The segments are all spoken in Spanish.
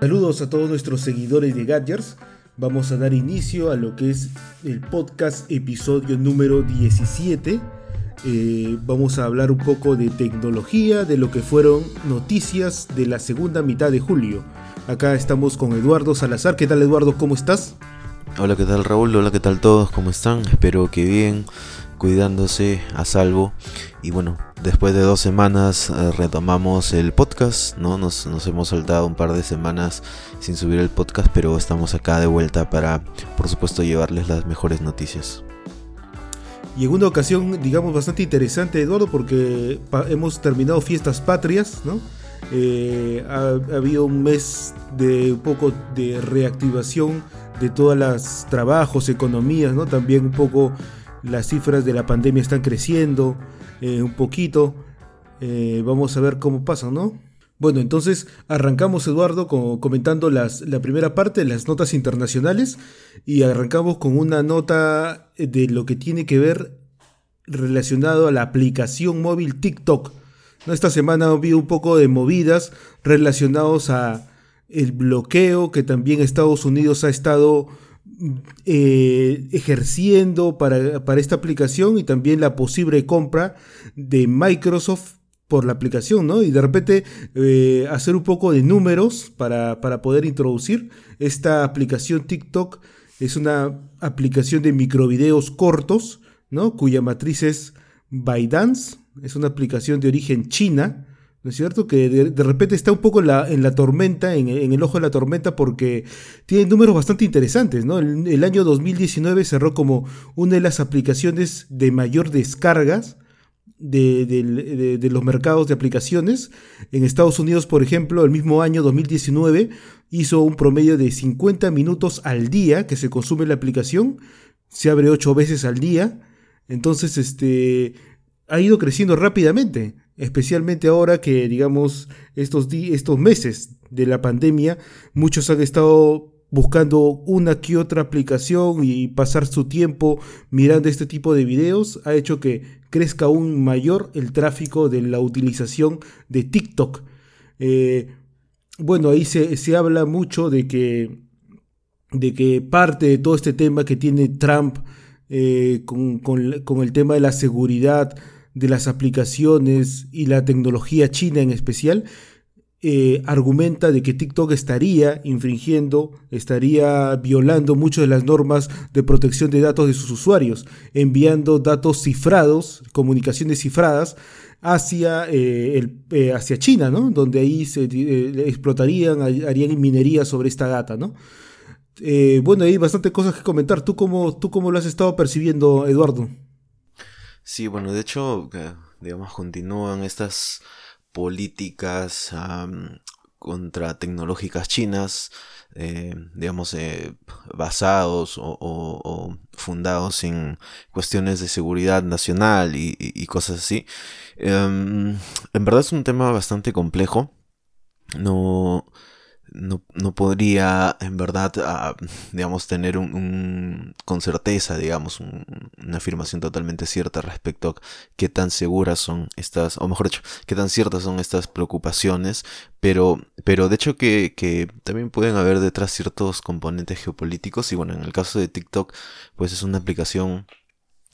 Saludos a todos nuestros seguidores de Gadgets. Vamos a dar inicio a lo que es el podcast episodio número 17. Eh, vamos a hablar un poco de tecnología, de lo que fueron noticias de la segunda mitad de julio. Acá estamos con Eduardo Salazar. ¿Qué tal Eduardo? ¿Cómo estás? Hola, ¿qué tal Raúl? Hola, ¿qué tal todos? ¿Cómo están? Espero que bien, cuidándose a salvo. Y bueno, después de dos semanas eh, retomamos el podcast, ¿no? Nos, nos, hemos saltado un par de semanas sin subir el podcast, pero estamos acá de vuelta para, por supuesto, llevarles las mejores noticias. Y en una ocasión, digamos, bastante interesante, Eduardo, porque hemos terminado fiestas patrias, ¿no? Eh, ha, ha, habido un mes de un poco de reactivación de todos los trabajos, economías, ¿no? También un poco las cifras de la pandemia están creciendo eh, un poquito. Eh, vamos a ver cómo pasa, ¿no? Bueno, entonces arrancamos, Eduardo, con, comentando las, la primera parte, las notas internacionales, y arrancamos con una nota de lo que tiene que ver relacionado a la aplicación móvil TikTok. Esta semana habido un poco de movidas relacionados a el bloqueo que también Estados Unidos ha estado eh, ejerciendo para, para, esta aplicación y también la posible compra de Microsoft por la aplicación, ¿no? Y de repente eh, hacer un poco de números para, para poder introducir esta aplicación TikTok. Es una aplicación de microvideos cortos, ¿no? Cuya matriz es ByteDance. Es una aplicación de origen china ¿No es cierto? Que de, repente está un poco en la, en la tormenta, en, el ojo de la tormenta, porque tiene números bastante interesantes, ¿no? El, año 2019 cerró como una de las aplicaciones de mayor descargas de, los mercados de aplicaciones. En Estados Unidos, por ejemplo, el mismo año 2019 hizo un promedio de 50 minutos al día que se consume la aplicación. Se abre 8 veces al día. Entonces, este ha ido creciendo rápidamente especialmente ahora que, digamos, estos, estos meses de la pandemia, muchos han estado buscando una que otra aplicación y pasar su tiempo mirando este tipo de videos, ha hecho que crezca aún mayor el tráfico de la utilización de TikTok. Eh, bueno, ahí se, se, habla mucho de que, de que parte de todo este tema que tiene Trump eh, con, con, con el tema de la seguridad, de las aplicaciones y la tecnología china en especial, eh, argumenta de que TikTok estaría infringiendo, estaría violando muchas de las normas de protección de datos de sus usuarios, enviando datos cifrados, comunicaciones cifradas, hacia, eh, el, eh, hacia China, ¿no? donde ahí se explotarían, harían minería sobre esta data. ¿no? bueno, hay bastante cosas que comentar. ¿Tú cómo, ¿Tú cómo lo has estado percibiendo, Eduardo? Sí, bueno, de hecho, digamos, continúan estas políticas contra tecnológicas chinas, eh, digamos, eh, basados o, fundados en cuestiones de seguridad nacional y, cosas así. Em, en verdad es un tema bastante complejo. No, no, no, podría en verdad, ah, digamos, tener un, con certeza, digamos, una afirmación totalmente cierta respecto a qué tan seguras son estas, o mejor dicho, qué tan ciertas son estas preocupaciones, pero, pero de hecho que, que también pueden haber detrás ciertos componentes geopolíticos y bueno, en el caso de TikTok, pues es una aplicación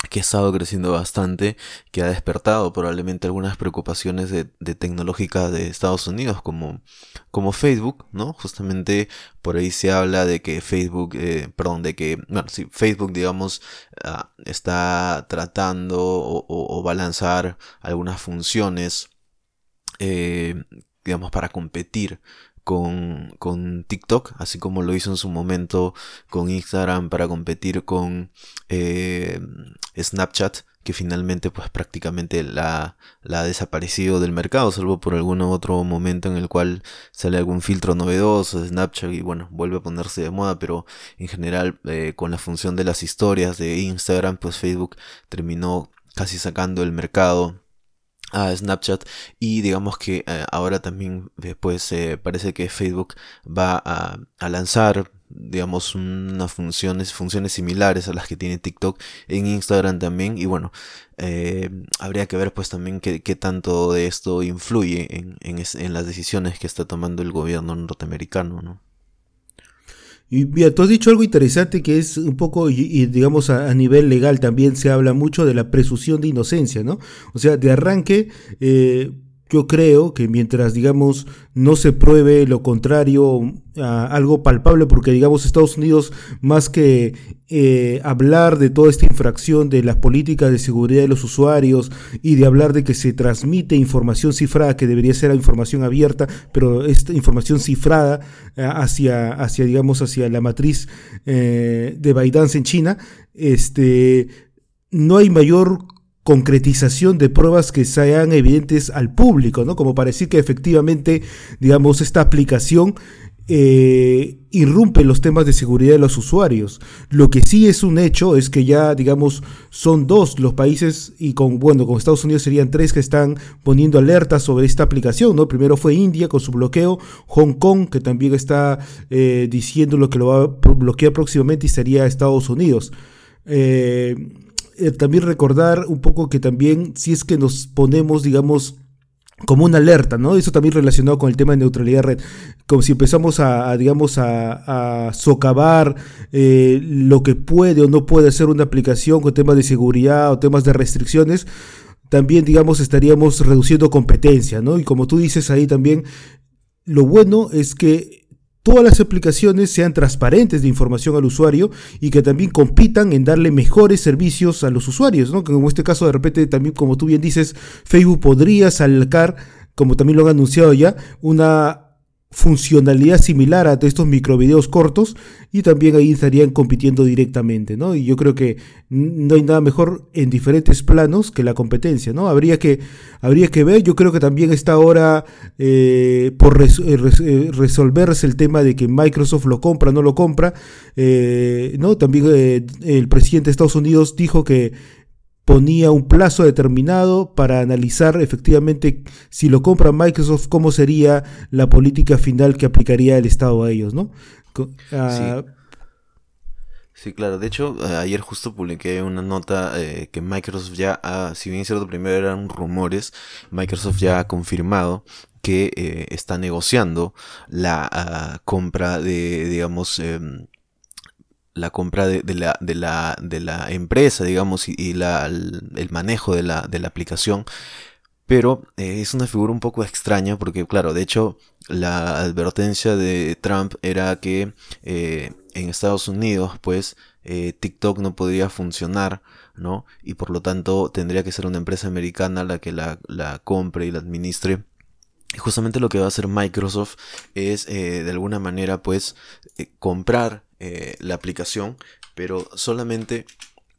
que ha estado creciendo bastante, que ha despertado probablemente algunas preocupaciones de, tecnológica de Estados Unidos como, como Facebook, ¿no? Justamente por ahí se habla de que Facebook, eh, perdón, de que, bueno, sí, Facebook, digamos, ah, está tratando o, va a lanzar algunas funciones, eh, digamos, para competir con, con, TikTok, así como lo hizo en su momento con Instagram para competir con eh, Snapchat, que finalmente pues prácticamente la, la, ha desaparecido del mercado, salvo por algún otro momento en el cual sale algún filtro novedoso de Snapchat y bueno, vuelve a ponerse de moda, pero en general eh, con la función de las historias de Instagram, pues Facebook terminó casi sacando el mercado a Snapchat y digamos que eh, ahora también después eh, parece que Facebook va a, lanzar digamos, unas funciones, funciones similares a las que tiene TikTok en Instagram también. Y bueno, eh, habría que ver pues también qué, tanto de esto influye en, en, las decisiones que está tomando el gobierno norteamericano, ¿no? Y bien, tú has dicho algo interesante que es un poco, y, digamos a, nivel legal también se habla mucho de la presunción de inocencia, ¿no? O sea, de arranque, eh, yo creo que mientras, digamos, no se pruebe lo contrario, algo palpable, porque, digamos, Estados Unidos, más que eh, hablar de toda esta infracción de las políticas de seguridad de los usuarios y de hablar de que se transmite información cifrada, que debería ser información abierta, pero esta información cifrada eh, hacia, hacia, digamos, hacia la matriz eh, de ByteDance en China, este, no hay mayor concretización de pruebas que sean evidentes al público, ¿no? Como para decir que efectivamente, digamos, esta aplicación eh, irrumpe los temas de seguridad de los usuarios. Lo que sí es un hecho es que ya, digamos, son dos los países, y con, bueno, con Estados Unidos serían tres que están poniendo alertas sobre esta aplicación, ¿no? Primero fue India con su bloqueo, Hong Kong, que también está eh, diciendo lo que lo va a bloquear próximamente, y sería Estados Unidos. Eh, eh, también recordar un poco que también si es que nos ponemos, digamos, como una alerta, ¿no? Eso también relacionado con el tema de neutralidad red, como si empezamos a, digamos, a, socavar eh, lo que puede o no puede hacer una aplicación con temas de seguridad o temas de restricciones, también, digamos, estaríamos reduciendo competencia, ¿no? Y como tú dices ahí también, lo bueno es que todas las aplicaciones sean transparentes de información al usuario y que también compitan en darle mejores servicios a los usuarios, ¿no? Como en este caso de repente también, como tú bien dices, Facebook podría sacar, como también lo han anunciado ya, una funcionalidad similar a estos microvideos cortos y también ahí estarían compitiendo directamente, ¿no? Y yo creo que no hay nada mejor en diferentes planos que la competencia, ¿no? Habría que, habría que ver, yo creo que también está ahora eh, por eh, eh, resolverse el tema de que Microsoft lo compra, no lo compra, ¿no? También el presidente de Estados Unidos dijo que ponía un plazo determinado para analizar efectivamente si lo compra Microsoft, cómo sería la política final que aplicaría el Estado a ellos, ¿no? Ah, sí. claro. De hecho, ayer justo publiqué una nota eh, que Microsoft ya, ha, si bien cierto, primero eran rumores, Microsoft ya ha confirmado que eh, está negociando la ah, compra de, digamos, em, la compra de, la, de, la, de, la, empresa, digamos, y, la, el, manejo de la, de la aplicación. Pero eh, es una figura un poco extraña porque, claro, de hecho, la advertencia de Trump era que eh, en Estados Unidos, pues, eh, TikTok no podría funcionar, ¿no? Y por lo tanto tendría que ser una empresa americana la que la, la compre y la administre. Y justamente lo que va a hacer Microsoft es, de alguna manera, pues, comprar eh, la aplicación, pero solamente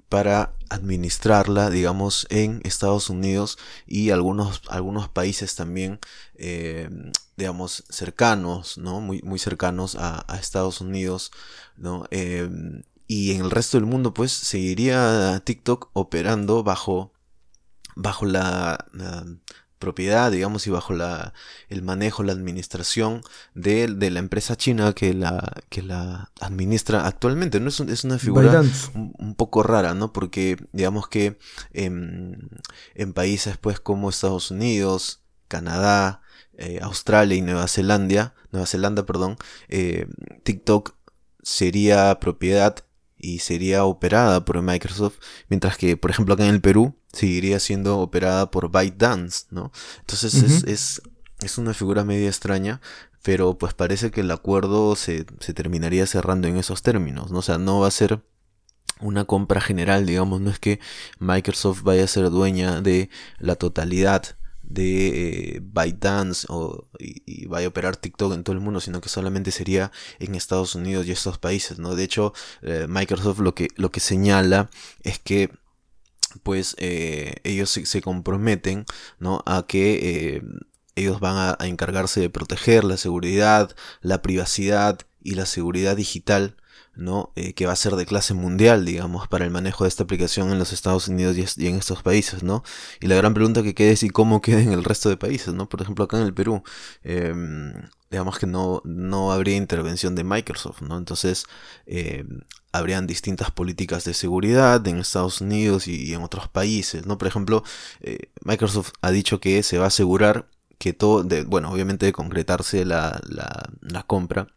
para administrarla, digamos, en Estados Unidos y algunos, algunos países también, eh, digamos, cercanos, ¿no? Muy, muy cercanos a, Estados Unidos, ¿no? Eh, y en el resto del mundo, pues, seguiría TikTok operando bajo, bajo la propiedad, digamos, y bajo la, el manejo, la administración de, de, la empresa china que la, que la administra actualmente. ¿no? Es, es una figura un, poco rara, ¿no? Porque digamos que en, en países pues como Estados Unidos, Canadá, eh, Australia y Nueva Zelanda, Nueva Zelanda, perdón, eh, TikTok sería propiedad y sería operada por Microsoft, mientras que, por ejemplo, acá en el Perú seguiría siendo operada por ByteDance, ¿no? Entonces es, es, es, una figura media extraña, pero pues parece que el acuerdo se, se terminaría cerrando en esos términos, ¿no? O sea, no va a ser una compra general, digamos, no es que Microsoft vaya a ser dueña de la totalidad de eh, ByteDance o, y, vaya a operar TikTok en todo el mundo, sino que solamente sería en Estados Unidos y estos países, ¿no? De hecho, eh, Microsoft lo que, lo que señala es que pues eh, ellos se, comprometen ¿no? a que ellos van a, encargarse de proteger la seguridad, la privacidad y la seguridad digital ¿no? Eh, que va a ser de clase mundial, digamos, para el manejo de esta aplicación en los Estados Unidos y, en estos países, ¿no? Y la gran pregunta que queda es y cómo queda en el resto de países, ¿no? Por ejemplo, acá en el Perú, em, digamos que no, no habría intervención de Microsoft, ¿no? Entonces, eh, habrían distintas políticas de seguridad en Estados Unidos y, en otros países, ¿no? Por ejemplo, eh, Microsoft ha dicho que se va a asegurar que todo, de, bueno, obviamente de concretarse la, la, la compra,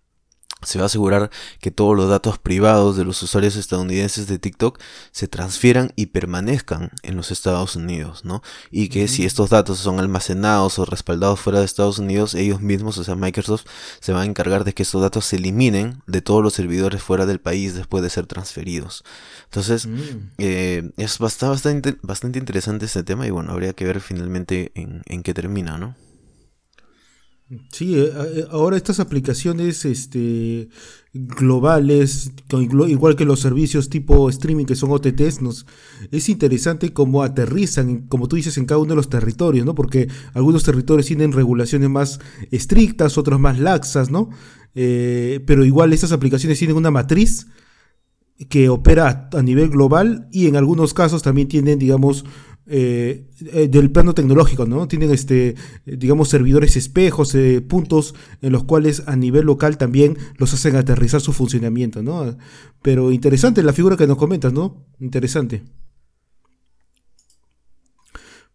se va a asegurar que todos los datos privados de los usuarios estadounidenses de TikTok se transfieran y permanezcan en los Estados Unidos, ¿no? Y que si estos datos son almacenados o respaldados fuera de Estados Unidos, ellos mismos, o sea, Microsoft, se va a encargar de que estos datos se eliminen de todos los servidores fuera del país después de ser transferidos. Entonces, mm. eh, es bastante, bastante interesante este tema y bueno, habría que ver finalmente en, en qué termina, ¿no? Sí, eh, eh, ahora estas aplicaciones este, globales, igual que los servicios tipo streaming que son OTTs, nos, es interesante cómo aterrizan, como tú dices, en cada uno de los territorios, ¿no? Porque algunos territorios tienen regulaciones más estrictas, otros más laxas, ¿no? Eh, pero igual estas aplicaciones tienen una matriz que opera a nivel global y en algunos casos también tienen, digamos, eh, eh, del plano tecnológico, ¿no? Tienen, este, digamos, servidores espejos, eh, puntos en los cuales a nivel local también los hacen aterrizar su funcionamiento, ¿no? Pero interesante la figura que nos comentas, ¿no? Interesante.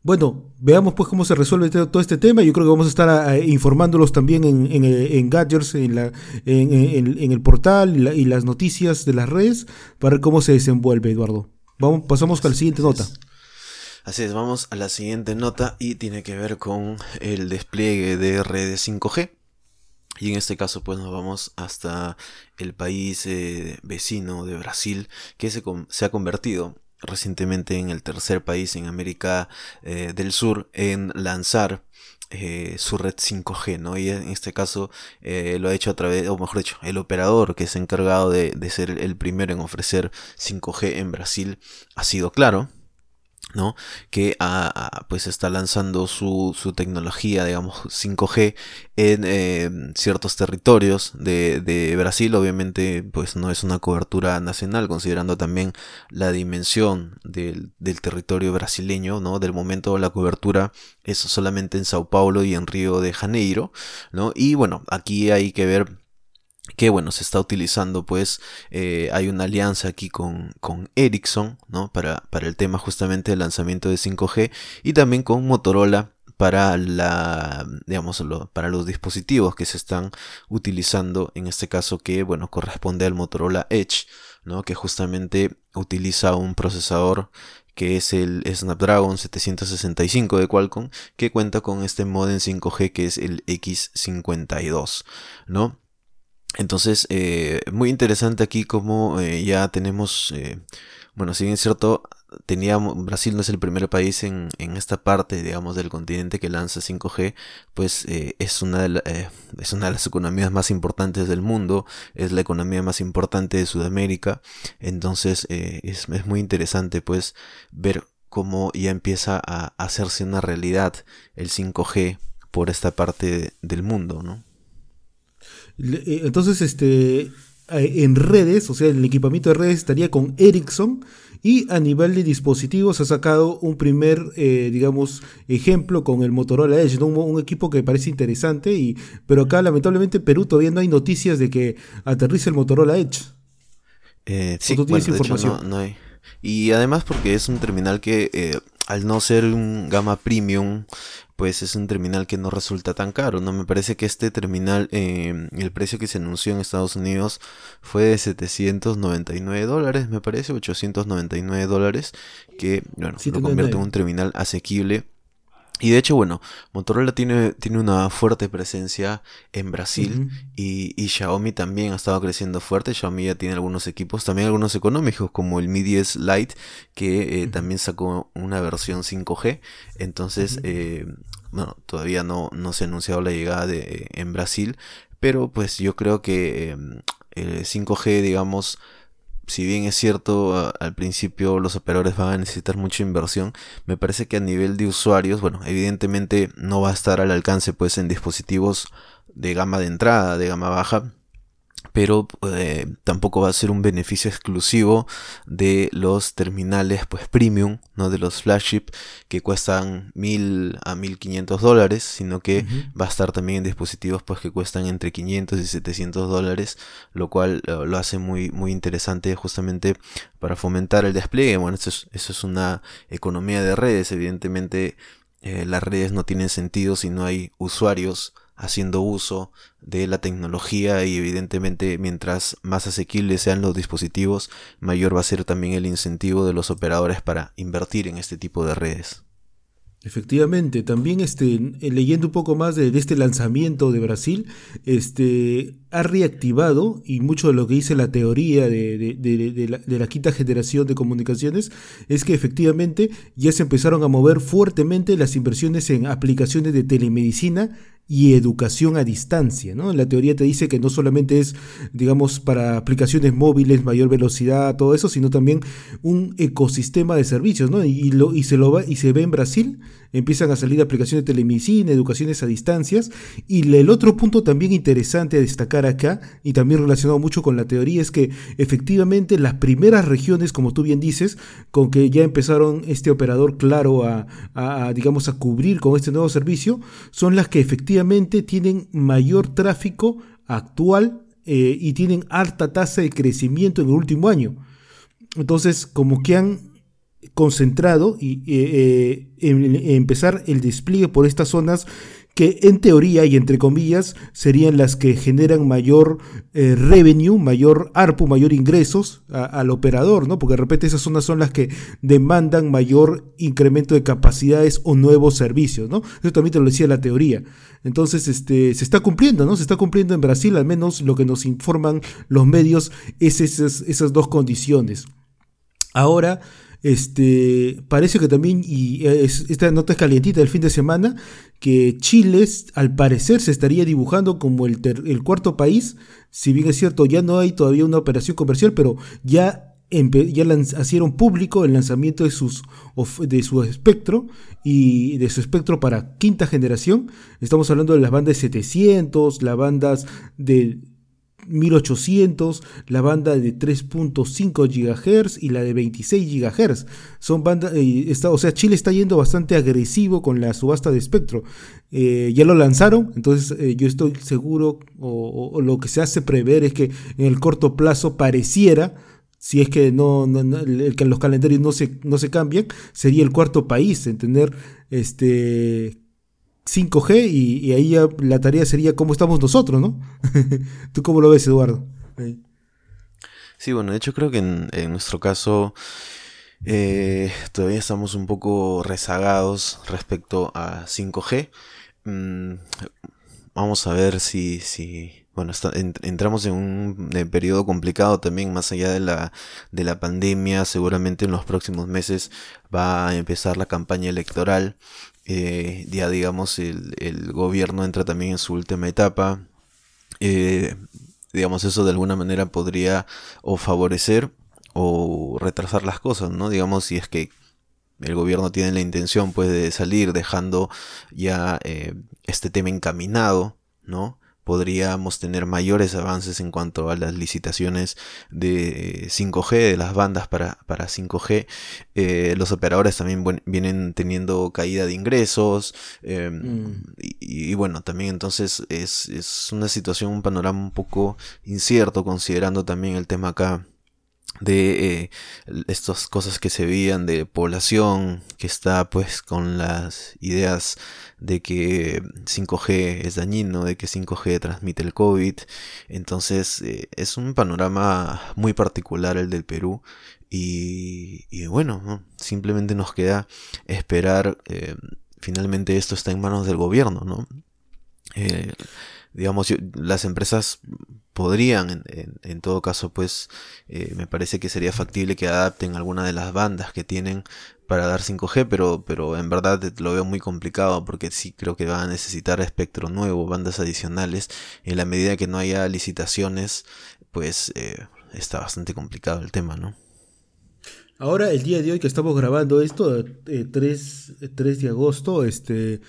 Bueno, veamos pues cómo se resuelve todo este tema. Yo creo que vamos a estar informándolos también en, en, en Gadgets, en, la, en, el portal y, y, las noticias de las redes para ver cómo se desenvuelve, Eduardo. Vamos, pasamos a la siguiente nota. Así es, vamos a la siguiente nota y tiene que ver con el despliegue de redes 5G. Y en este caso pues nos vamos hasta el país eh, vecino de Brasil que se, se, ha convertido recientemente en el tercer país en América eh, del Sur en lanzar eh, su red 5G, ¿no? Y en este caso lo ha hecho a través, o mejor dicho, el operador que es encargado de, de ser el primero en ofrecer 5G en Brasil ha sido claro. ¿No? que pues está lanzando su, su, tecnología, digamos, 5G en eh, ciertos territorios de, de, Brasil. Obviamente, pues no es una cobertura nacional, considerando también la dimensión del, del territorio brasileño, ¿no? Del momento la cobertura es solamente en Sao Paulo y en Río de Janeiro, ¿no? Y bueno, aquí hay que ver que bueno, se está utilizando pues eh, hay una alianza aquí con, con Ericsson, ¿no? Para, para el tema justamente del lanzamiento de 5G y también con Motorola para la digamos para los dispositivos que se están utilizando en este caso que bueno corresponde al Motorola Edge ¿no? que justamente utiliza un procesador que es el Snapdragon 765 de Qualcomm que cuenta con este modem 5G que es el X52 ¿no? Entonces, eh, muy interesante aquí como eh, ya tenemos, eh, bueno, si bien es cierto, teníamos, Brasil no es el primer país en, en, esta parte, digamos, del continente que lanza 5G, pues es, una de es una de las economías más importantes del mundo, es la economía más importante de Sudamérica, entonces es, es, muy interesante pues ver cómo ya empieza a hacerse una realidad el 5G por esta parte del mundo, ¿no? Eh, entonces, este, eh, en redes, o sea, el equipamiento de redes estaría con Ericsson y a nivel de dispositivos ha sacado un primer, eh, digamos, ejemplo con el Motorola Edge, un, equipo que parece interesante, y, pero acá lamentablemente Perú todavía no hay noticias de que aterrice el Motorola Edge. sí, ¿Tú tienes información? no, hay. Y además porque es un terminal que al no ser un gama premium pues es un terminal que no resulta tan caro, ¿no? Me parece que este terminal, eh, el precio que se anunció en Estados Unidos fue de 799 dólares, me parece, 899 dólares, que, bueno, lo convierte en un terminal asequible y de hecho, bueno, Motorola tiene, tiene una fuerte presencia en Brasil y, y, Xiaomi también ha estado creciendo fuerte. Xiaomi ya tiene algunos equipos, también algunos económicos, como el Mi 10 Lite, que eh, también sacó una versión 5G. Entonces, eh, bueno, todavía no, no se ha anunciado la llegada de, en Brasil, pero pues yo creo que em, el 5G, digamos, si bien es cierto, al principio los operadores van a necesitar mucha inversión, me parece que a nivel de usuarios, bueno, evidentemente no va a estar al alcance pues en dispositivos de gama de entrada, de gama baja, pero eh, tampoco va a ser un beneficio exclusivo de los terminales pues premium, no de los flagship que cuestan mil a 1500 dólares, sino que va a estar también en dispositivos pues que cuestan entre 500 y 700 dólares, lo cual eh, lo hace muy muy interesante justamente para fomentar el despliegue. Bueno, eso es, eso es una economía de redes, evidentemente eh, las redes no tienen sentido si no hay usuarios haciendo uso de la tecnología y evidentemente mientras más asequibles sean los dispositivos, mayor va a ser también el incentivo de los operadores para invertir en este tipo de redes. Efectivamente, también este, eh, leyendo un poco más de, este lanzamiento de Brasil, este, ha reactivado, y mucho de lo que dice la teoría de, la, de, la, quinta generación de comunicaciones, es que efectivamente ya se empezaron a mover fuertemente las inversiones en aplicaciones de telemedicina y educación a distancia. ¿no? La teoría te dice que no solamente es, digamos, para aplicaciones móviles, mayor velocidad, todo eso, sino también un ecosistema de servicios. ¿no? Y, lo, y, se, lo va, y se ve en Brasil, empiezan a salir aplicaciones de telemedicina, educaciones a distancias. Y el otro punto también interesante a destacar acá, y también relacionado mucho con la teoría, es que efectivamente las primeras regiones, como tú bien dices, con que ya empezaron este operador claro a, digamos, a cubrir con este nuevo servicio, son las que efectivamente tienen mayor tráfico actual eh, y tienen alta tasa de crecimiento en el último año. Entonces, como que han concentrado y eh, eh, en, empezar el despliegue por estas zonas que en teoría y entre comillas serían las que generan mayor eh, revenue, mayor ARPU, mayor ingresos al operador, ¿no? Porque de repente esas zonas son las que demandan mayor incremento de capacidades o nuevos servicios, ¿no? Eso también te lo decía la teoría. Entonces, este, se está cumpliendo, ¿no? Se está cumpliendo en Brasil, al menos lo que nos informan los medios es esas dos condiciones. Ahora, este, parece que también, y esta nota es calientita del fin de semana, que Chile al parecer se estaría dibujando como el, el cuarto país, si bien es cierto, ya no hay todavía una operación comercial, pero ya ya hicieron público el lanzamiento de, sus, de su espectro y de su espectro para quinta generación. Estamos hablando de las bandas 700, las bandas de 1800, la banda de 3.5 GHz y la de 26 GHz. Son bandas, eh, o sea, Chile está yendo bastante agresivo con la subasta de espectro. Eh, ya lo lanzaron, entonces eh, yo estoy seguro, o, lo que se hace prever es que en el corto plazo pareciera, si es que no, los calendarios no se, no se cambian, sería el cuarto país en tener este 5G y, ahí ya la tarea sería cómo estamos nosotros, ¿no? ¿Tú cómo lo ves, Eduardo? Sí, bueno, de hecho creo que en, nuestro caso eh, todavía estamos un poco rezagados respecto a 5G. Mm, vamos a ver si, si bueno, entramos en un periodo complicado también, más allá de la, de la pandemia. Seguramente en los próximos meses va a empezar la campaña electoral eh, ya digamos el, gobierno entra también en su última etapa. Eh, digamos eso de alguna manera podría o favorecer o retrasar las cosas, ¿no? Digamos si es que el gobierno tiene la intención pues de salir dejando ya eh, este tema encaminado, ¿no? Podríamos tener mayores avances en cuanto a las licitaciones de 5G, de las bandas para, para 5G. Eh, los operadores también vienen teniendo caída de ingresos. Em, mm. y, bueno, también entonces es, es una situación, un panorama un poco incierto, considerando también el tema acá de eh, estas cosas que se veían de población que está pues con las ideas de que 5G es dañino, de que 5G transmite el COVID. Entonces eh, es un panorama muy particular el del Perú y, bueno, simplemente nos queda esperar. Eh, finalmente esto está en manos del gobierno, ¿no? Digamos, las empresas podrían, en, todo caso, pues eh, me parece que sería factible que adapten alguna de las bandas que tienen para dar 5G, pero, pero en verdad lo veo muy complicado porque sí creo que van a necesitar espectro nuevo, bandas adicionales. En la medida que no haya licitaciones, pues eh, está bastante complicado el tema, ¿no? Ahora, el día de hoy que estamos grabando esto, 3, eh, 3 de agosto, este,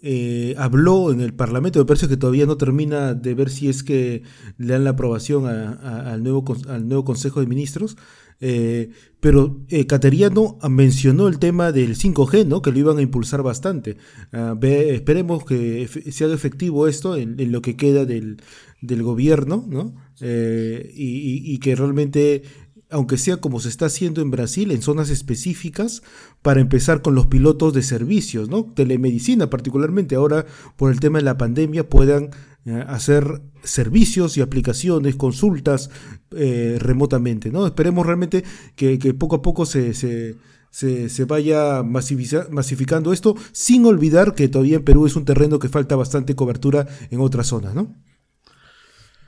eh, habló en el Parlamento, me parece que todavía no termina de ver si es que le dan la aprobación al, nuevo, al nuevo Consejo de Ministros, eh, pero eh, Cateriano mencionó el tema del 5G, ¿no? que lo iban a impulsar bastante. Ah, esperemos que sea efectivo esto en, lo que queda del, gobierno ¿no? y, que realmente aunque sea como se está haciendo en Brasil, en zonas específicas, para empezar con los pilotos de servicios, ¿no? Telemedicina particularmente, ahora por el tema de la pandemia puedan eh, hacer servicios y aplicaciones, consultas eh, remotamente, ¿no? Esperemos realmente que, poco a poco se, se, vaya masificando esto, sin olvidar que todavía en Perú es un terreno que falta bastante cobertura en otras zonas, ¿no?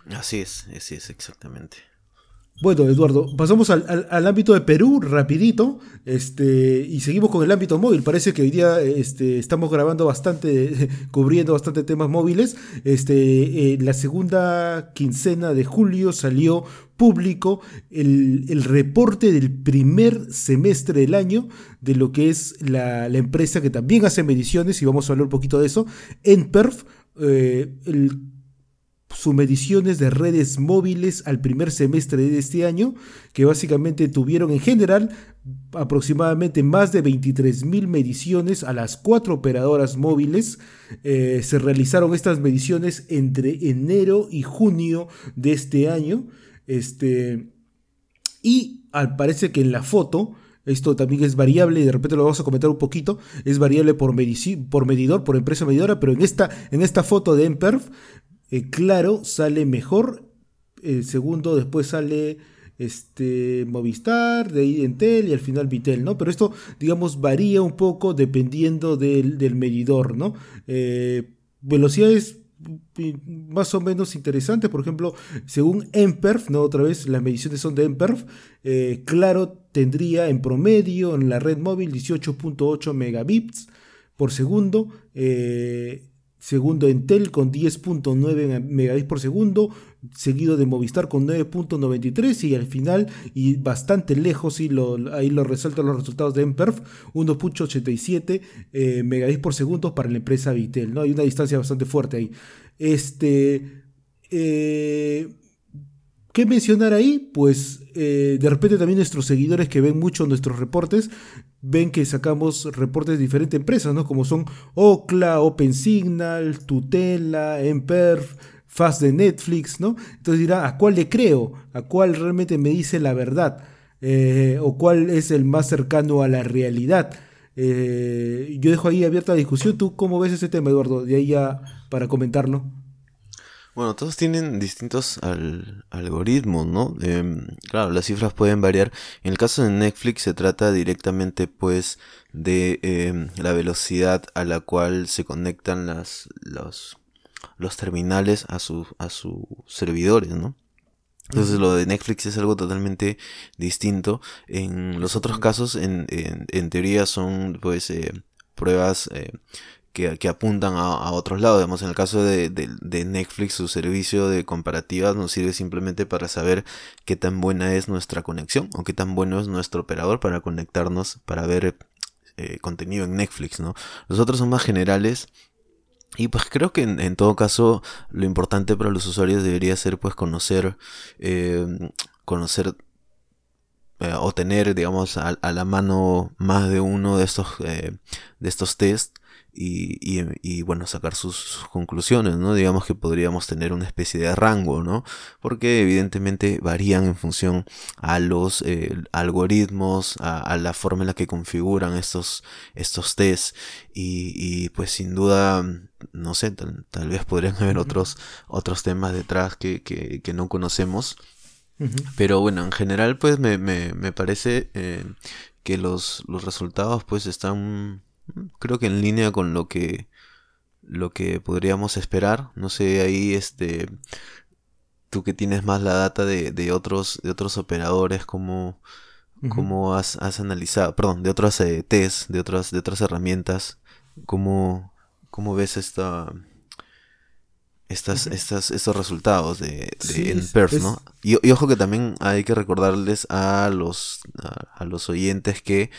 Así es, así es, exactamente. Bueno, Eduardo, pasamos al, ámbito de Perú rapidito este, y seguimos con el ámbito móvil. Parece que hoy día este, estamos grabando bastante, cubriendo bastante temas móviles. Este, la segunda quincena de julio salió público el, reporte del primer semestre del año de lo que es la, empresa que también hace mediciones y vamos a hablar un poquito de eso. Enperf, eh, el mediciones de redes móviles al primer semestre de este año, que básicamente tuvieron en general aproximadamente más de 23.000 mediciones a las cuatro operadoras móviles. Eh, se realizaron estas mediciones entre enero y junio de este año. Este, y al parece que en la foto, esto también es variable y de repente lo vamos a comentar un poquito, es variable por, por medidor, por empresa medidora, pero en esta, en esta foto de Emperf eh, claro sale mejor. El segundo después sale este, Movistar, de ahí y al final Vitel, ¿no? Pero esto, digamos, varía un poco dependiendo del, medidor, ¿no? Eh, velocidades mm, más o menos interesantes, por ejemplo, según Emperf, ¿no? Otra vez las mediciones son de Emperf, eh, Claro tendría en promedio en la red móvil 18.8 megabits por segundo, Segundo Entel con 10.9 megabits por segundo, seguido de Movistar con 9.93 y al final, y bastante lejos, y lo, ahí lo resaltan los resultados de Emperf, 1.87 eh, megabits por segundo para la empresa Vitel. ¿no? Hay una distancia bastante fuerte ahí. Este, eh, ¿Qué mencionar ahí? Pues eh, de repente también nuestros seguidores que ven mucho nuestros reportes ven que sacamos reportes de diferentes empresas, ¿no? Como son Ocla, OpenSignal, Tutela, Emperf, Fast de Netflix, ¿no? Entonces dirá, ¿a cuál le creo? ¿A cuál realmente me dice la verdad? Eh, ¿O cuál es el más cercano a la realidad? Eh, yo dejo ahí abierta la discusión. ¿Tú cómo ves ese tema, Eduardo? De ahí ya para comentarlo. Bueno, todos tienen distintos algoritmos, ¿no? Em, claro, las cifras pueden variar. En el caso de Netflix se trata directamente, pues, de em, la velocidad a la cual se conectan las, los, los terminales a, su, a sus servidores, ¿no? Entonces lo de Netflix es algo totalmente distinto. En los otros casos, en, en, teoría, son pues eh, pruebas eh, que, apuntan a, otros lados. Digamos, en el caso de, Netflix, su servicio de comparativas nos sirve simplemente para saber qué tan buena es nuestra conexión o qué tan bueno es nuestro operador para conectarnos, para ver eh, contenido en Netflix, ¿no? Los otros son más generales. Y pues creo que en, todo caso lo importante para los usuarios debería ser pues conocer, eh, conocer eh, o tener digamos a, la mano más de uno de estos, de estos test y, bueno, sacar sus, conclusiones, ¿no? Digamos que podríamos tener una especie de rango, ¿no? Porque evidentemente varían en función a los eh, algoritmos, a, la forma en la que configuran estos, estos tests y, pues sin duda, no sé, tal, vez podrían haber otros, otros temas detrás que, que, no conocemos. Pero bueno, en general pues me, me, me parece eh, que los, los resultados pues están creo que en línea con lo que lo que podríamos esperar. No sé, ahí este tú que tienes más la data de, de otros de otros operadores como cómo has, has, analizado, perdón, de otras eh, test, de otras de otras herramientas, cómo cómo ves esta estas, estas, estos resultados de, en Perf, ¿no? Y, ojo que también hay que recordarles a los, a, los oyentes que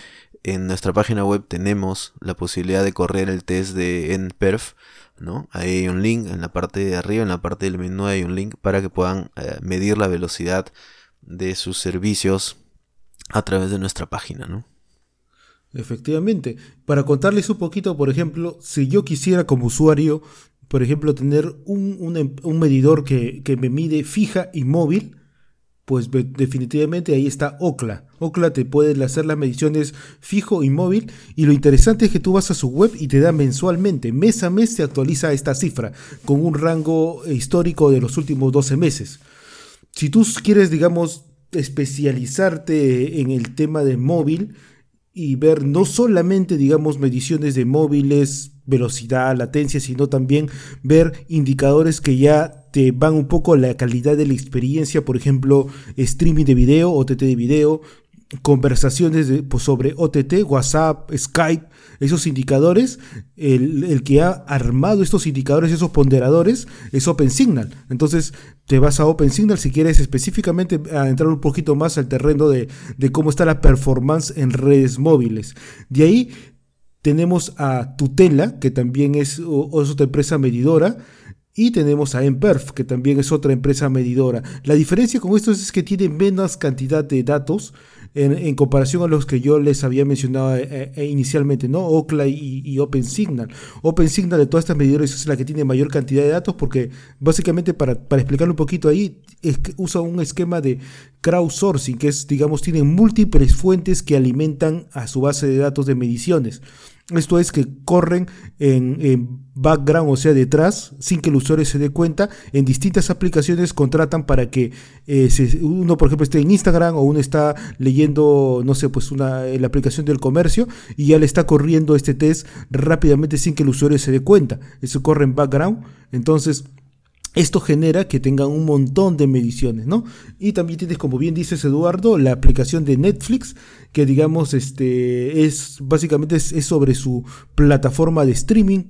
en nuestra página web tenemos la posibilidad de correr el test de NPerf, ¿no? Ahí hay un link en la parte de arriba, en la parte del menú hay un link para que puedan eh, medir la velocidad de sus servicios a través de nuestra página, ¿no? Efectivamente. Para contarles un poquito, por ejemplo, si yo quisiera como usuario, por ejemplo, tener un, medidor que, que, me mide fija y móvil, pues definitivamente ahí está Ocla. Ocla te puede hacer las mediciones fijo y móvil y lo interesante es que tú vas a su web y te da mensualmente, mes a mes se actualiza esta cifra con un rango histórico de los últimos 12 meses. Si tú quieres, digamos, especializarte en el tema de móvil, y ver no solamente, digamos, mediciones de móviles, velocidad, latencia, sino también ver indicadores que ya te van un poco la calidad de la experiencia, por ejemplo, streaming de video, OTT de video, conversaciones pues, sobre OTT, WhatsApp, Skype, esos indicadores, el, que ha armado estos indicadores, esos ponderadores, es OpenSignal. Entonces te vas a OpenSignal si quieres específicamente entrar un poquito más al terreno de, cómo está la performance en redes móviles. De ahí tenemos a Tutela, que también es, es otra empresa medidora, y tenemos a Emperf, que también es otra empresa medidora. La diferencia con estos es que tiene menos cantidad de datos, en, comparación a los que yo les había mencionado eh, eh, inicialmente, ¿no? Ocla y, OpenSignal. OpenSignal de todas estas medidores es la que tiene mayor cantidad de datos porque básicamente para, para explicarlo un poquito ahí, es que usa un esquema de crowdsourcing, que es, digamos, tienen múltiples fuentes que alimentan a su base de datos de mediciones. Esto es que corren en, background, o sea, detrás, sin que el usuario se dé cuenta. En distintas aplicaciones contratan para que eh, uno, por ejemplo, esté en Instagram o uno está leyendo, no sé, pues una, la aplicación del comercio y ya le está corriendo este test rápidamente sin que el usuario se dé cuenta. Eso corre en background. Entonces, esto genera que tengan un montón de mediciones, ¿no? Y también tienes, como bien dices Eduardo, la aplicación de Netflix, que digamos, este, es básicamente es, sobre su plataforma de streaming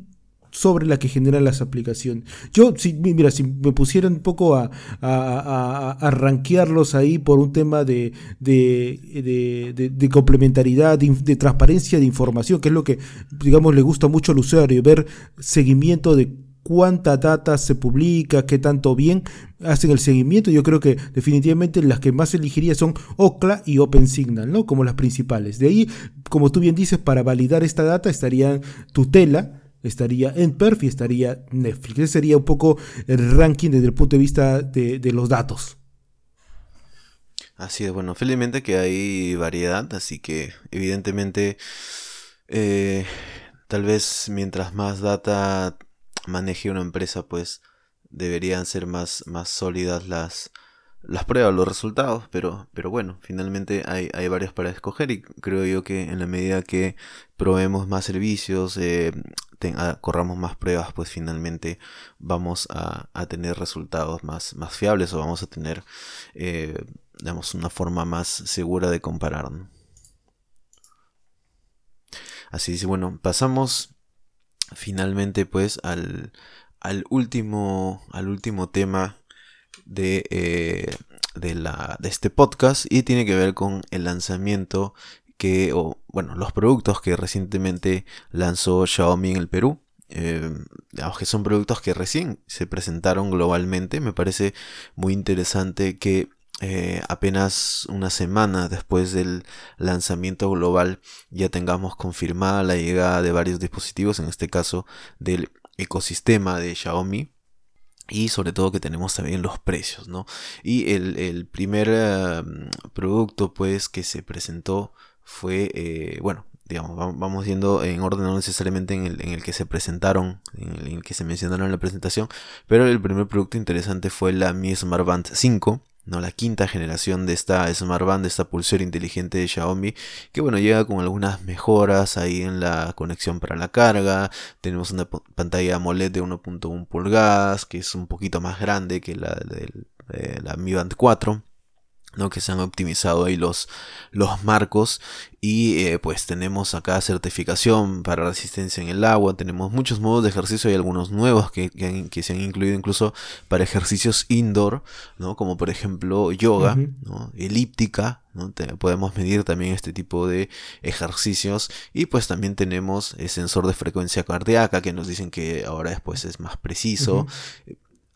sobre la que generan las aplicaciones. Yo, si, mira, si me pusieran un poco a, a, a, ahí por un tema de, de, de, de complementariedad, de, transparencia de información, que es lo que, digamos, le gusta mucho al usuario, ver seguimiento de cuánta data se publica, qué tanto bien hacen el seguimiento. Yo creo que definitivamente las que más elegiría son Ocla y OpenSignal, ¿no? Como las principales. De ahí, como tú bien dices, para validar esta data estarían Tutela, estaría Enperf y estaría Netflix. Ese sería un poco el ranking desde el punto de vista de, los datos. Así es, bueno, felizmente que hay variedad, así que evidentemente eh, tal vez mientras más data maneje una empresa, pues deberían ser más, más sólidas las, las pruebas, los resultados, pero, pero bueno, finalmente hay, hay varios para escoger y creo yo que en la medida que probemos más servicios, eh, ah, corramos más pruebas, pues finalmente vamos a, tener resultados más, más fiables o vamos a tener, eh, digamos, una forma más segura de comparar. Así es, bueno, pasamos finalmente pues al, al, último, al último tema de, eh, de, la, de este podcast y tiene que ver con el lanzamiento que, o bueno, los productos que recientemente lanzó Xiaomi en el Perú. Eh, que son productos que recién se presentaron globalmente. Me parece muy interesante que eh, apenas una semana después del lanzamiento global ya tengamos confirmada la llegada de varios dispositivos, en este caso del ecosistema de Xiaomi y sobre todo que tenemos también los precios, ¿no? Y el, primer em, producto pues que se presentó fue, eh, bueno, digamos, vamos yendo en orden no necesariamente en el, en el que se presentaron, en el, en el, que se mencionaron en la presentación, pero el primer producto interesante fue la Mi Smart Band 5, ¿no? la quinta generación de esta Smart Band, de esta pulsera inteligente de Xiaomi, que bueno, llega con algunas mejoras ahí en la conexión para la carga, tenemos una pantalla AMOLED de 1.1 pulgadas, que es un poquito más grande que la de la Mi Band 4. ¿No? que se han optimizado ahí los, los marcos y eh, pues tenemos acá certificación para resistencia en el agua, tenemos muchos modos de ejercicio y algunos nuevos que, que, se han incluido incluso para ejercicios indoor, ¿no? como por ejemplo yoga, ¿no? elíptica, ¿no? podemos medir también este tipo de ejercicios y pues también tenemos el sensor de frecuencia cardíaca que nos dicen que ahora después es más preciso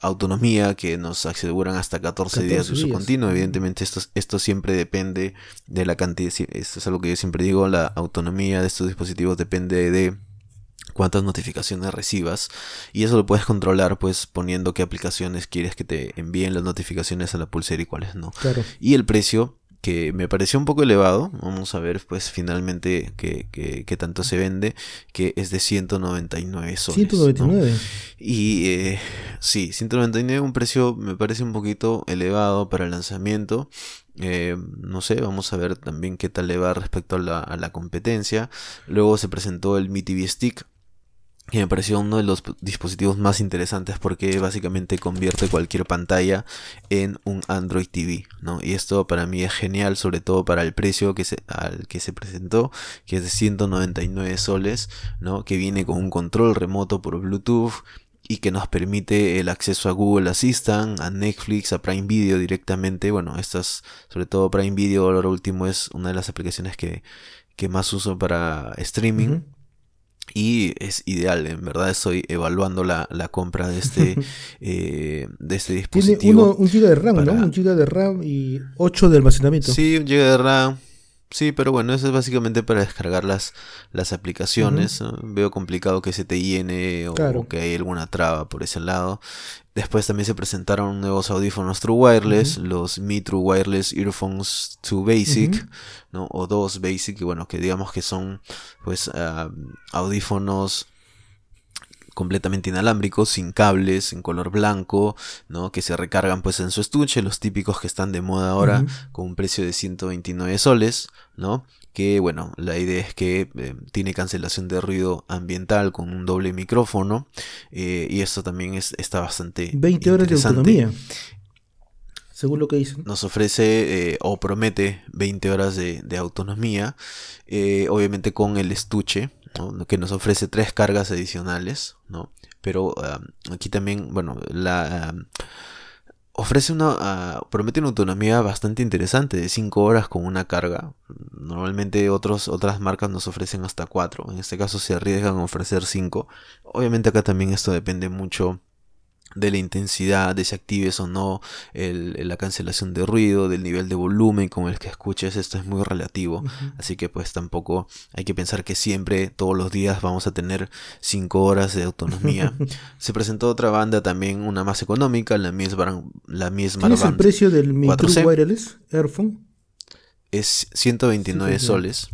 autonomía que nos aseguran hasta 14, días de uso continuo. Evidentemente esto, esto siempre depende de la cantidad, esto es algo que yo siempre digo, la autonomía de estos dispositivos depende de cuántas notificaciones recibas y eso lo puedes controlar pues poniendo qué aplicaciones quieres que te envíen las notificaciones a la pulsera y cuáles no. Y el precio que me pareció un poco elevado. Vamos a ver pues finalmente qué, tanto se vende, que es de 199 soles. 199. Y eh, sí, 199, un precio me parece un poquito elevado para el lanzamiento. Eh, no sé, vamos a ver también qué tal le va respecto a la, a la competencia. Luego se presentó el Mi TV Stick, que me pareció uno de los dispositivos más interesantes porque básicamente convierte cualquier pantalla en un Android TV, ¿no? Y esto para mí es genial, sobre todo para el precio que se, al que se presentó, que es de 199 soles, ¿no? Que viene con un control remoto por Bluetooth y que nos permite el acceso a Google Assistant, a Netflix, a Prime Video directamente. Bueno, estas, sobre todo Prime Video, ahora último es una de las aplicaciones que, que más uso para streaming. Y es ideal, en verdad estoy evaluando la, compra de este, eh, de este dispositivo. Tiene uno, un GB de RAM, ¿no? Un GB de RAM y 8 de almacenamiento. Sí, un GB de RAM. Sí, pero bueno, eso es básicamente para descargar las, las aplicaciones. Veo complicado que se te llene o, que hay alguna traba por ese lado. Después también se presentaron nuevos audífonos True Wireless, los Mi True Wireless Earphones 2 Basic, ¿no? O 2 Basic, que bueno, que digamos que son pues audífonos completamente inalámbricos, sin cables, en color blanco, ¿no? Que se recargan pues en su estuche, los típicos que están de moda ahora, con un precio de 129 soles, ¿no? Que bueno, la idea es que eh, tiene cancelación de ruido ambiental con un doble micrófono, eh, y esto también es, está bastante... 20 horas de autonomía. Según lo que dicen. Nos ofrece eh, o promete 20 horas de, de autonomía, obviamente con el estuche, que nos ofrece tres cargas adicionales, ¿no? Pero aquí también, bueno, la ofrece una ah, promete una autonomía bastante interesante de 5 horas con una carga. Normalmente otros, otras marcas nos ofrecen hasta 4. En este caso se arriesgan a ofrecer 5. Obviamente acá también esto depende mucho de la intensidad, de si actives o no el, la cancelación de ruido, del nivel de volumen con el que escuches, esto es muy relativo. Así que pues tampoco hay que pensar que siempre, todos los días vamos a tener 5 horas de autonomía. Se presentó otra banda también, una más económica, la misma la misma ¿Cuál es el precio del Mi Wireless Airphone? Es 129 soles.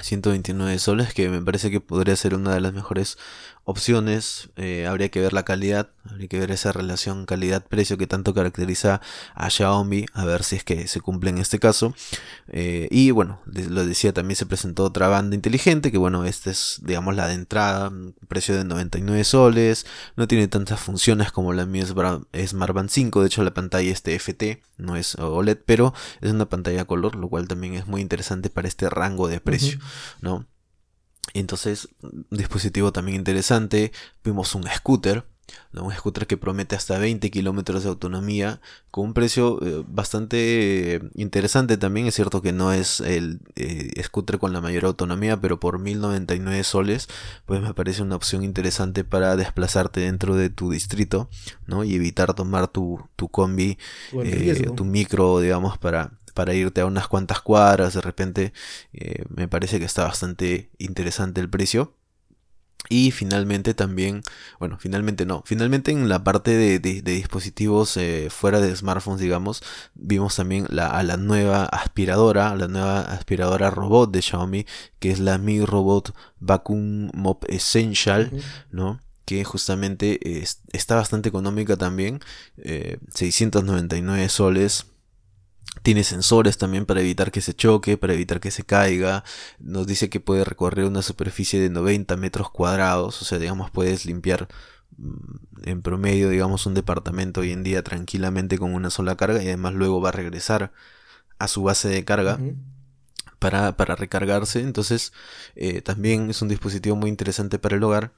129 soles que me parece que podría ser una de las mejores opciones, eh, habría que ver la calidad, habría que ver esa relación calidad-precio que tanto caracteriza a Xiaomi, a ver si es que se cumple en este caso. Eh, y bueno, lo decía, también se presentó otra banda inteligente, que bueno, esta es, digamos, la de entrada, precio de 99 soles, no tiene tantas funciones como la Mi Smart Band 5, de hecho la pantalla es TFT, no es OLED, pero es una pantalla color, lo cual también es muy interesante para este rango de precio, ¿no? Entonces, dispositivo también interesante. Vimos un scooter, un scooter que promete hasta 20 kilómetros de autonomía con un precio eh, bastante interesante también. Es cierto que no es el eh, scooter con la mayor autonomía, pero por 1099 soles, pues me parece una opción interesante para desplazarte dentro de tu distrito ¿no? y evitar tomar tu, tu combi, eh, tu micro, digamos, para para irte a unas cuantas cuadras, de repente eh, me parece que está bastante interesante el precio. Y finalmente también, bueno, finalmente no, finalmente en la parte de, dispositivos eh, fuera de smartphones, digamos, vimos también la, a la nueva aspiradora, la nueva aspiradora robot de Xiaomi, que es la Mi Robot Vacuum Mop Essential, ¿no? que justamente está bastante económica también, 699 eh, soles, Tiene sensores también para evitar que se choque, para evitar que se caiga. Nos dice que puede recorrer una superficie de 90 metros cuadrados. O sea, digamos, puedes limpiar mm, en promedio, digamos, un departamento hoy en día tranquilamente con una sola carga y además luego va a regresar a su base de carga. Para, para, recargarse. Entonces, eh, también es un dispositivo muy interesante para el hogar.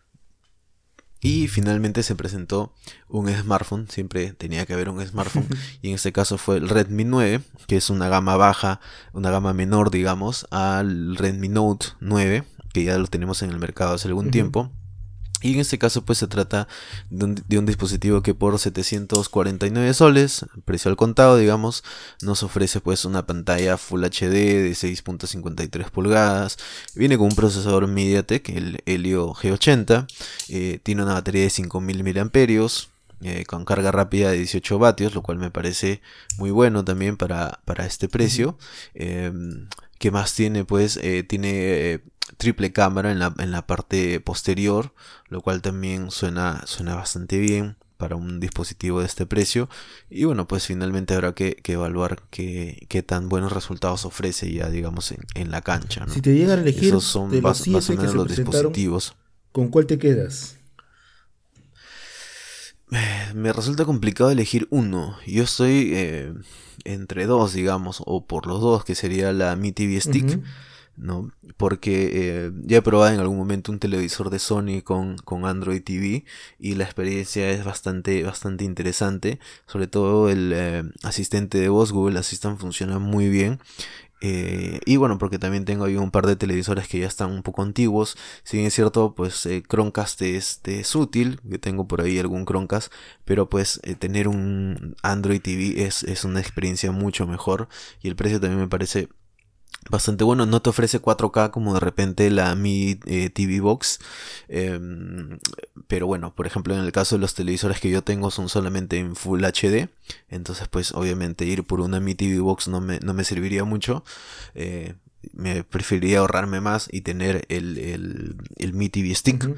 Y finalmente se presentó un smartphone, siempre tenía que haber un smartphone, y en este caso fue el Redmi 9, que es una gama baja, una gama menor, digamos, al Redmi Note 9, que ya lo tenemos en el mercado hace algún tiempo. Y en este caso pues se trata de un, dispositivo que por 749 soles, precio al contado digamos, nos ofrece pues una pantalla Full HD de 6.53 pulgadas, viene con un procesador MediaTek, el Helio G80, eh, tiene una batería de 5000 mAh, eh, con carga rápida de 18 vatios, lo cual me parece muy bueno también para, para este precio. Eh, ¿Qué más tiene? Pues eh, tiene triple cámara en la, en la parte posterior, lo cual también suena, suena bastante bien para un dispositivo de este precio. Y bueno, pues finalmente habrá que, evaluar qué, qué, tan buenos resultados ofrece ya, digamos, en, la cancha. Si te llegan a elegir Esos son de los más, o menos los dispositivos. ¿Con cuál te quedas? Me resulta complicado elegir uno. Yo estoy eh, entre dos, digamos, o por los dos, que sería la Mi TV Stick. ¿No? Porque eh, ya he probado en algún momento un televisor de Sony con, con, Android TV y la experiencia es bastante, bastante interesante. Sobre todo el eh, asistente de voz, Google Assistant, funciona muy bien. Eh, y bueno, porque también tengo ahí un par de televisores que ya están un poco antiguos. Si bien es cierto, pues Chromecast es, es, útil, que tengo por ahí algún Chromecast, pero pues tener un Android TV es, es una experiencia mucho mejor y el precio también me parece bastante bueno. No te ofrece 4K como de repente la Mi eh, TV Box. Em, pero bueno, por ejemplo, en el caso de los televisores que yo tengo son solamente en Full HD. Entonces, pues obviamente ir por una Mi TV Box no me, no me serviría mucho. Eh, me preferiría ahorrarme más y tener el, el, el Mi TV Stick.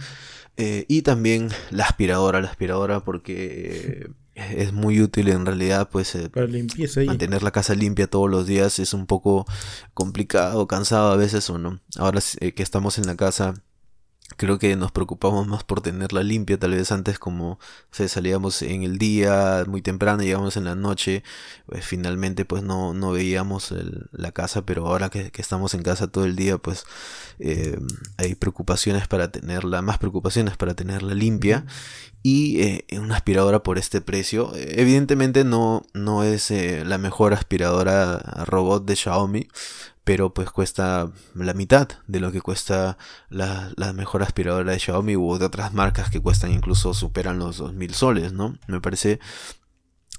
Eh, y también la aspiradora, la aspiradora porque es muy útil en realidad, pues eh, mantener la casa limpia todos los días es un poco complicado, cansado a veces o no. Ahora eh, que estamos en la casa creo que nos preocupamos más por tenerla limpia, tal vez antes como se salíamos en el día muy temprano, llegamos en la noche, pues finalmente pues no, no veíamos la casa, pero ahora que, estamos en casa todo el día pues eh, hay preocupaciones para tenerla, más preocupaciones para tenerla limpia y eh, una aspiradora por este precio, evidentemente no, no es eh, la mejor aspiradora robot de Xiaomi, pero pues cuesta la mitad de lo que cuesta la, mejor aspiradora de Xiaomi u de otras marcas que cuestan incluso superan los 2000 soles, ¿no? Me parece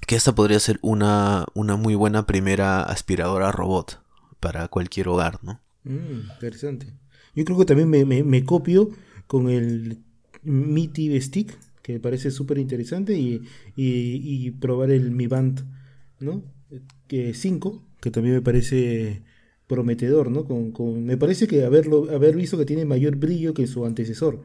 que esta podría ser una, una muy buena primera aspiradora robot para cualquier hogar, ¿no? Mm, interesante. Yo creo que también me, me, copio con el Mi Stick, que me parece súper interesante, y, y, probar el Mi Band, ¿no? Que 5, que también me parece prometedor, ¿no? Con, con, me parece que haberlo, haber visto que tiene mayor brillo que su antecesor,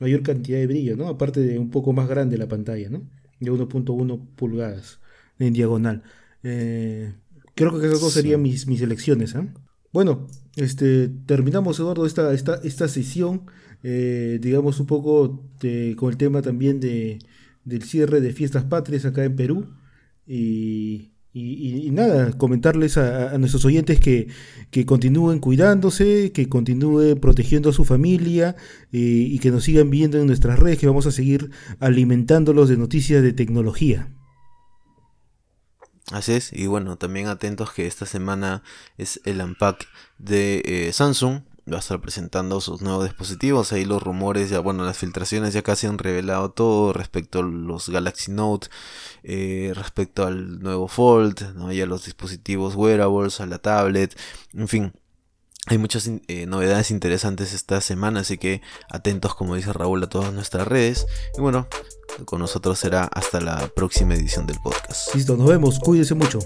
mayor cantidad de brillo, ¿no? Aparte de un poco más grande la pantalla, ¿no? De 1.1 pulgadas en diagonal. Eh, creo que esas dos serían mis, mis elecciones, ¿eh? Bueno, este, terminamos, Eduardo, esta, esta, esta sesión, eh, digamos, un poco con el tema también de, del cierre de fiestas patrias acá en Perú. Y, y, nada, comentarles a, nuestros oyentes que, continúen cuidándose, que continúen protegiendo a su familia eh, y que nos sigan viendo en nuestras redes, que vamos a seguir alimentándolos de noticias de tecnología. Así es, y bueno, también atentos que esta semana es el unpack de eh, Samsung, va a estar presentando sus nuevos dispositivos. Ahí los rumores, ya bueno, las filtraciones ya casi han revelado todo respecto a los Galaxy Note, eh, respecto al nuevo Fold, ¿no? y a los dispositivos wearables, a la tablet, en fin. Hay muchas eh, novedades interesantes esta semana, así que atentos, como dice Raúl, a todas nuestras redes. Y bueno, con nosotros será hasta la próxima edición del podcast. Listo, nos vemos, cuídense mucho.